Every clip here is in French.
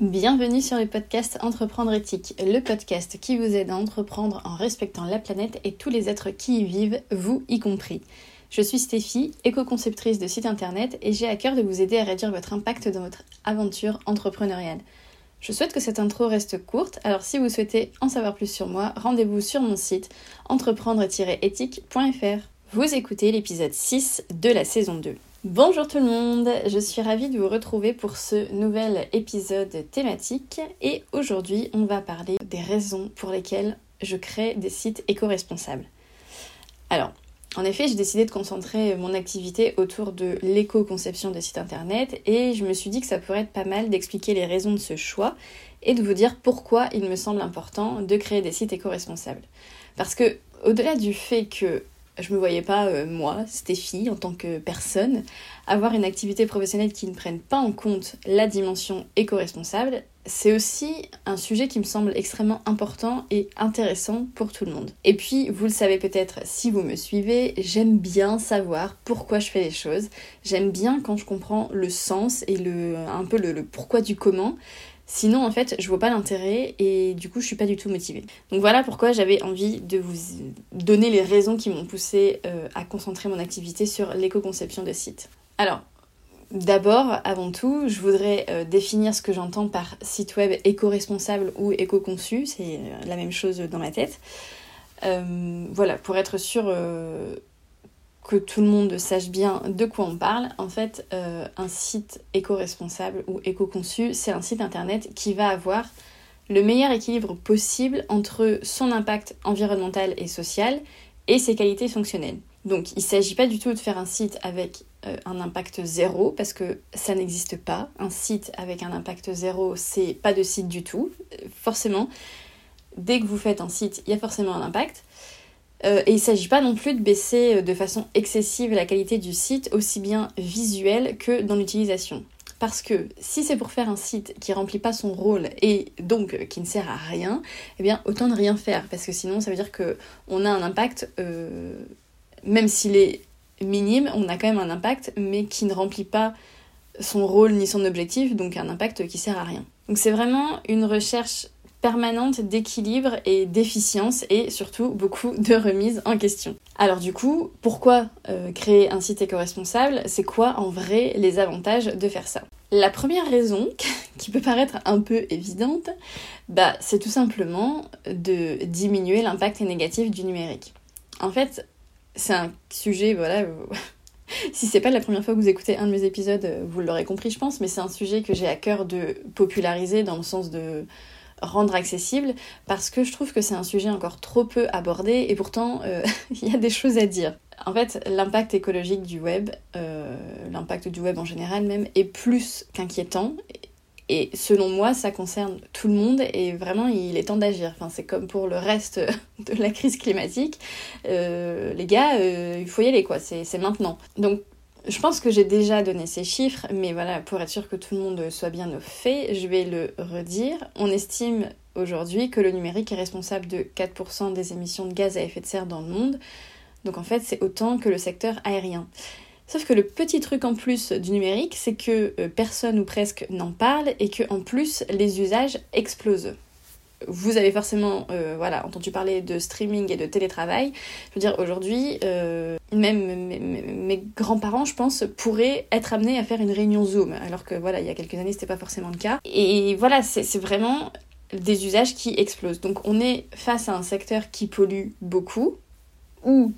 Bienvenue sur le podcast Entreprendre éthique, le podcast qui vous aide à entreprendre en respectant la planète et tous les êtres qui y vivent, vous y compris. Je suis Stéphie, éco-conceptrice de site internet et j'ai à cœur de vous aider à réduire votre impact dans votre aventure entrepreneuriale. Je souhaite que cette intro reste courte, alors si vous souhaitez en savoir plus sur moi, rendez-vous sur mon site entreprendre-éthique.fr. Vous écoutez l'épisode 6 de la saison 2. Bonjour tout le monde, je suis ravie de vous retrouver pour ce nouvel épisode thématique et aujourd'hui on va parler des raisons pour lesquelles je crée des sites éco-responsables. Alors, en effet, j'ai décidé de concentrer mon activité autour de l'éco-conception de sites internet et je me suis dit que ça pourrait être pas mal d'expliquer les raisons de ce choix et de vous dire pourquoi il me semble important de créer des sites éco-responsables. Parce que, au-delà du fait que je me voyais pas, euh, moi, Stéphie, en tant que personne, avoir une activité professionnelle qui ne prenne pas en compte la dimension éco-responsable. C'est aussi un sujet qui me semble extrêmement important et intéressant pour tout le monde. Et puis, vous le savez peut-être si vous me suivez, j'aime bien savoir pourquoi je fais les choses. J'aime bien quand je comprends le sens et le, un peu le pourquoi du comment. Sinon, en fait, je vois pas l'intérêt et du coup, je suis pas du tout motivée. Donc voilà pourquoi j'avais envie de vous donner les raisons qui m'ont poussé euh, à concentrer mon activité sur l'éco-conception de sites. Alors, d'abord, avant tout, je voudrais euh, définir ce que j'entends par site web éco-responsable ou éco-conçu. C'est euh, la même chose dans ma tête. voilà, pour être sûr que tout le monde sache bien de quoi on parle, en fait, euh, un site éco-responsable ou éco-conçu, c'est un site internet qui va avoir le meilleur équilibre possible entre son impact environnemental et social et ses qualités fonctionnelles. Donc il ne s'agit pas du tout de faire un site avec euh, un impact zéro parce que ça n'existe pas. Un site avec un impact zéro, c'est pas de site du tout. Forcément, dès que vous faites un site, il y a forcément un impact. Euh, et il ne s'agit pas non plus de baisser euh, de façon excessive la qualité du site, aussi bien visuel que dans l'utilisation. Parce que si c'est pour faire un site qui remplit pas son rôle et donc euh, qui ne sert à rien, eh bien autant ne rien faire. Parce que sinon ça veut dire qu'on a un impact, même s'il est minime, on a quand même un impact, mais qui ne remplit pas son rôle ni son objectif, donc un impact qui sert à rien. Donc c'est vraiment une recherche permanente d'équilibre et d'efficience et surtout beaucoup de remise en question. Alors du coup, pourquoi euh, créer un site éco-responsable? C'est quoi en vrai les avantages de faire ça? La première raison, qui peut paraître un peu évidente, bah, c'est tout simplement de diminuer l'impact négatif du numérique. En fait, c'est un sujet, voilà, si c'est pas la première fois que vous écoutez un de mes épisodes, vous l'aurez compris, je pense, mais c'est un sujet que j'ai à cœur de populariser dans le sens de rendre accessible parce que je trouve que c'est un sujet encore trop peu abordé et pourtant euh, il y a des choses à dire. En fait, l'impact écologique du web, euh, l'impact du web en général même, est plus qu'inquiétant. Et selon moi, ça concerne tout le monde et vraiment, il est temps d'agir. Enfin, c'est comme pour le reste de la crise climatique. Euh, les gars, il faut y aller, quoi. C'est maintenant. Donc, je pense que j'ai déjà donné ces chiffres, mais voilà, pour être sûr que tout le monde soit bien au fait, je vais le redire. On estime aujourd'hui que le numérique est responsable de 4% des émissions de gaz à effet de serre dans le monde. Donc en fait, c'est autant que le secteur aérien. Sauf que le petit truc en plus du numérique, c'est que euh, personne ou presque n'en parle et que en plus les usages explosent vous avez forcément euh, voilà, entendu parler de streaming et de télétravail. Je veux dire, aujourd'hui, euh, même mes, grands-parents, je pense, pourraient être amenés à faire une réunion Zoom, alors que voilà, il y a quelques années, c'était pas forcément le cas. Et voilà, c'est vraiment des usages qui explosent. Donc on est face à un secteur qui pollue beaucoup, ou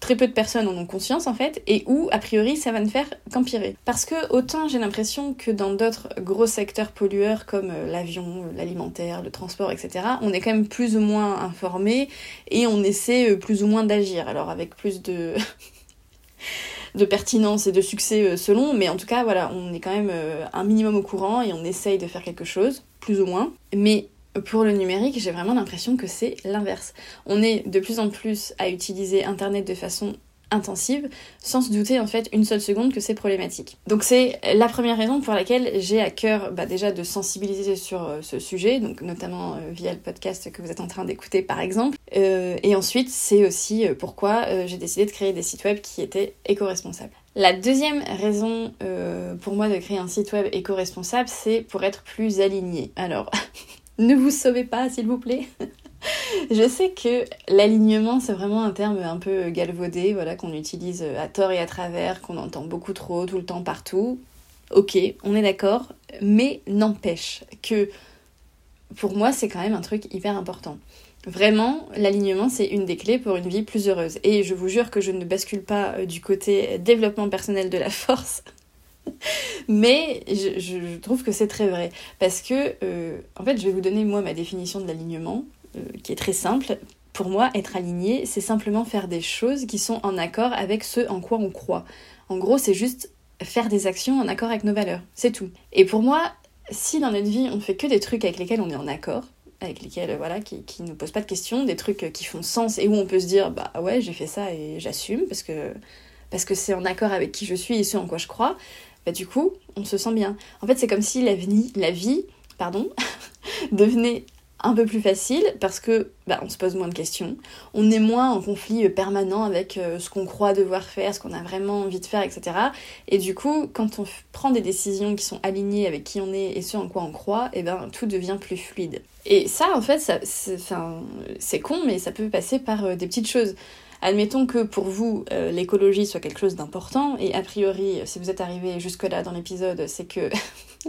très peu de personnes en ont conscience en fait, et où a priori ça va ne faire qu'empirer. Parce que autant j'ai l'impression que dans d'autres gros secteurs pollueurs comme euh, l'avion, l'alimentaire, le transport, etc., on est quand même plus ou moins informé et on essaie euh, plus ou moins d'agir. Alors avec plus de de pertinence et de succès euh, selon, mais en tout cas voilà, on est quand même un minimum au courant et on essaye de faire quelque chose, plus ou moins. Mais pour le numérique, j'ai vraiment l'impression que c'est l'inverse. On est de plus en plus à utiliser Internet de façon intensive, sans se douter en fait une seule seconde que c'est problématique. Donc c'est la première raison pour laquelle j'ai à cœur bah, déjà de sensibiliser sur euh, ce sujet, donc notamment euh, via le podcast que vous êtes en train d'écouter par exemple. Euh, et ensuite c'est aussi pourquoi j'ai décidé de créer des sites web qui étaient éco-responsables. La deuxième raison pour moi de créer un site web éco-responsable, c'est pour être plus aligné. Alors, ne vous sauvez pas, s'il vous plaît. Je sais que l'alignement, c'est vraiment un terme un peu galvaudé, voilà, qu'on utilise à tort et à travers, qu'on entend beaucoup trop, tout le temps, partout. Ok, on est d'accord, mais n'empêche que pour moi, c'est quand même un truc hyper important. Vraiment, l'alignement, c'est une des clés pour une vie plus heureuse. Et je vous jure que je ne bascule pas euh, du côté développement personnel de la force. Mais je, trouve que c'est très vrai. Parce que, euh, en fait, je vais vous donner moi ma définition de l'alignement, euh, qui est très simple. Pour moi, être aligné, c'est simplement faire des choses qui sont en accord avec ce en quoi on croit. En gros, c'est juste faire des actions en accord avec nos valeurs. C'est tout. Et pour moi, si dans notre vie, on fait que des trucs avec lesquels on est en accord, avec lesquels, voilà, qui, qui nous posent pas de questions, des trucs qui font sens et où on peut se dire, bah ouais, j'ai fait ça et j'assume parce que parce que c'est en accord avec qui je suis et ce en quoi je crois, bah du coup, on se sent bien. En fait, c'est comme si la vie, la vie pardon, devenait un peu plus facile parce que bah, on se pose moins de questions, on est moins en conflit permanent avec euh, ce qu'on croit devoir faire, ce qu'on a vraiment envie de faire, etc. Et du coup, quand on prend des décisions qui sont alignées avec qui on est et ce en quoi on croit, et eh ben tout devient plus fluide. Et ça, en fait, c'est con, mais ça peut passer par euh, des petites choses. Admettons que pour vous, euh, l'écologie soit quelque chose d'important, et a priori, si vous êtes arrivé jusque-là dans l'épisode, c'est que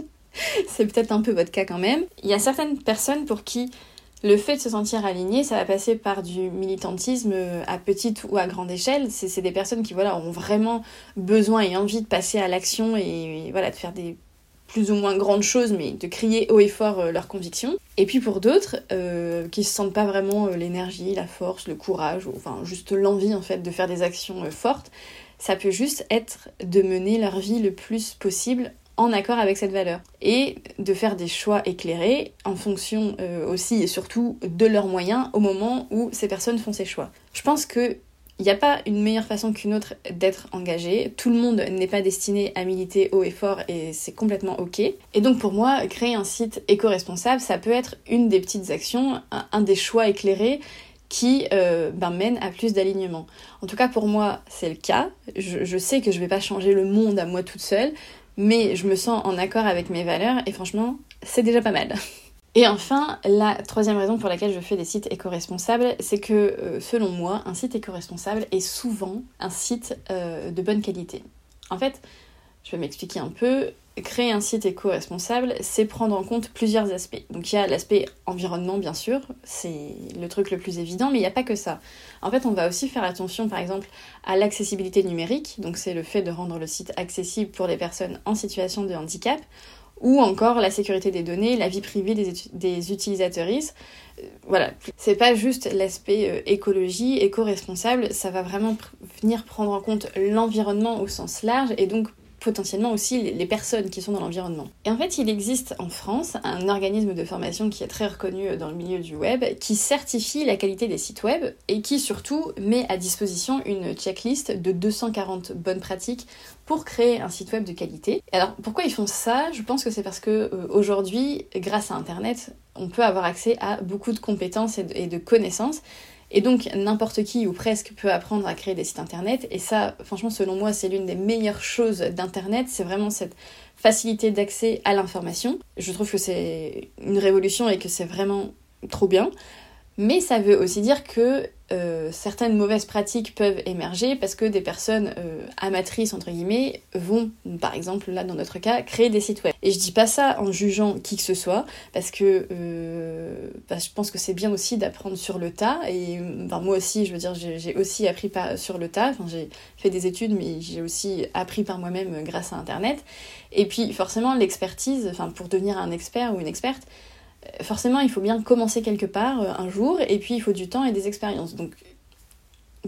c'est peut-être un peu votre cas quand même. Il y a certaines personnes pour qui le fait de se sentir aligné, ça va passer par du militantisme euh, à petite ou à grande échelle. C'est des personnes qui voilà, ont vraiment besoin et envie de passer à l'action et, voilà, de faire des plus ou moins grandes choses, mais de crier haut et fort euh, leurs convictions. Et puis pour d'autres, euh, qui se sentent pas vraiment l'énergie, la force, le courage, ou enfin juste l'envie en fait de faire des actions fortes, ça peut juste être de mener leur vie le plus possible en accord avec cette valeur et de faire des choix éclairés en fonction euh, aussi et surtout de leurs moyens au moment où ces personnes font ces choix. Je pense que il n'y a pas une meilleure façon qu'une autre d'être engagé. Tout le monde n'est pas destiné à militer haut et fort et c'est complètement ok. Et donc pour moi, créer un site éco-responsable, ça peut être une des petites actions, un, des choix éclairés qui euh, ben, mène à plus d'alignement. En tout cas pour moi, c'est le cas. Je, sais que je vais pas changer le monde à moi toute seule, mais je me sens en accord avec mes valeurs et franchement, c'est déjà pas mal. Et enfin, la troisième raison pour laquelle je fais des sites éco-responsables, c'est que euh, selon moi, un site éco-responsable est souvent un site euh, de bonne qualité. En fait, je vais m'expliquer un peu créer un site éco-responsable, c'est prendre en compte plusieurs aspects. Donc il y a l'aspect environnement, bien sûr, c'est le truc le plus évident, mais il n'y a pas que ça. En fait, on va aussi faire attention, par exemple, à l'accessibilité numérique, donc c'est le fait de rendre le site accessible pour les personnes en situation de handicap, ou encore la sécurité des données, la vie privée des, des utilisateuristes. Euh, voilà, c'est pas juste l'aspect euh, écologie, éco-responsable, ça va vraiment venir prendre en compte l'environnement au sens large et donc potentiellement aussi les personnes qui sont dans l'environnement. Et en fait, il existe en France un organisme de formation qui est très reconnu dans le milieu du web, qui certifie la qualité des sites web et qui surtout met à disposition une checklist de 240 bonnes pratiques pour créer un site web de qualité. Alors pourquoi ils font ça? Je pense que c'est parce que euh, aujourd'hui, grâce à Internet, on peut avoir accès à beaucoup de compétences et de connaissances et donc n'importe qui ou presque peut apprendre à créer des sites internet. Et ça, franchement, selon moi, c'est l'une des meilleures choses d'internet. C'est vraiment cette facilité d'accès à l'information. Je trouve que c'est une révolution et que c'est vraiment trop bien. Mais ça veut aussi dire que euh, certaines mauvaises pratiques peuvent émerger parce que des personnes euh, amatrices, entre guillemets, vont, par exemple, là dans notre cas, créer des sites web. Et je dis pas ça en jugeant qui que ce soit, parce que euh, bah, je pense que c'est bien aussi d'apprendre sur le tas. Et moi aussi, je veux dire, j'ai aussi appris par, sur le tas. J'ai fait des études, mais j'ai aussi appris par moi-même grâce à Internet. Et puis, forcément, l'expertise, pour devenir un expert ou une experte, forcément, il faut bien commencer quelque part euh, un jour, et puis il faut du temps et des expériences. Donc,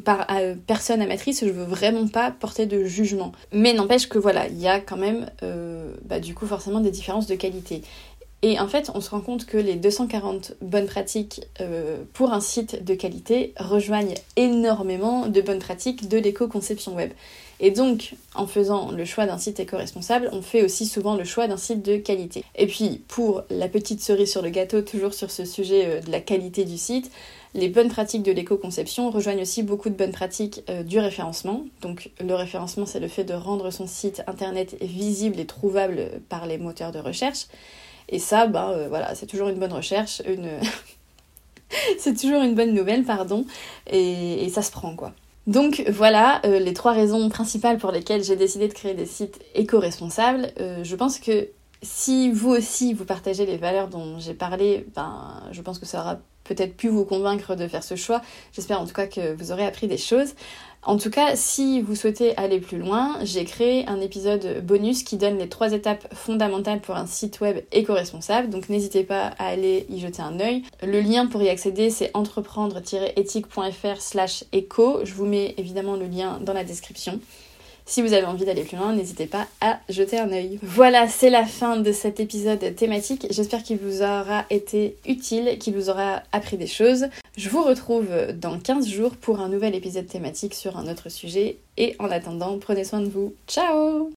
par euh, personne amatrice, je veux vraiment pas porter de jugement. Mais n'empêche que voilà, il y a quand même, euh, bah, du coup, forcément des différences de qualité. Et en fait, on se rend compte que les 240 bonnes pratiques pour un site de qualité rejoignent énormément de bonnes pratiques de l'éco-conception web. Et donc, en faisant le choix d'un site éco-responsable, on fait aussi souvent le choix d'un site de qualité. Et puis, pour la petite cerise sur le gâteau, toujours sur ce sujet euh, de la qualité du site, les bonnes pratiques de l'éco-conception rejoignent aussi beaucoup de bonnes pratiques euh, du référencement. Donc le référencement, c'est le fait de rendre son site internet visible et trouvable par les moteurs de recherche. Et ça, bah euh, voilà, c'est toujours une bonne recherche, une... c'est toujours une bonne nouvelle, pardon, et, ça se prend quoi. Donc voilà euh, les trois raisons principales pour lesquelles j'ai décidé de créer des sites éco-responsables. je pense que si vous aussi vous partagez les valeurs dont j'ai parlé, ben, je pense que ça aura peut-être pu vous convaincre de faire ce choix. J'espère en tout cas que vous aurez appris des choses. En tout cas, si vous souhaitez aller plus loin, j'ai créé un épisode bonus qui donne les trois étapes fondamentales pour un site web éco-responsable. Donc n'hésitez pas à aller y jeter un œil. Le lien pour y accéder, c'est entreprendre-éthique.fr slash éco. Je vous mets évidemment le lien dans la description. Si vous avez envie d'aller plus loin, n'hésitez pas à jeter un œil. Voilà, c'est la fin de cet épisode thématique. J'espère qu'il vous aura été utile, qu'il vous aura appris des choses. Je vous retrouve dans 15 jours pour un nouvel épisode thématique sur un autre sujet. Et en attendant, prenez soin de vous. Ciao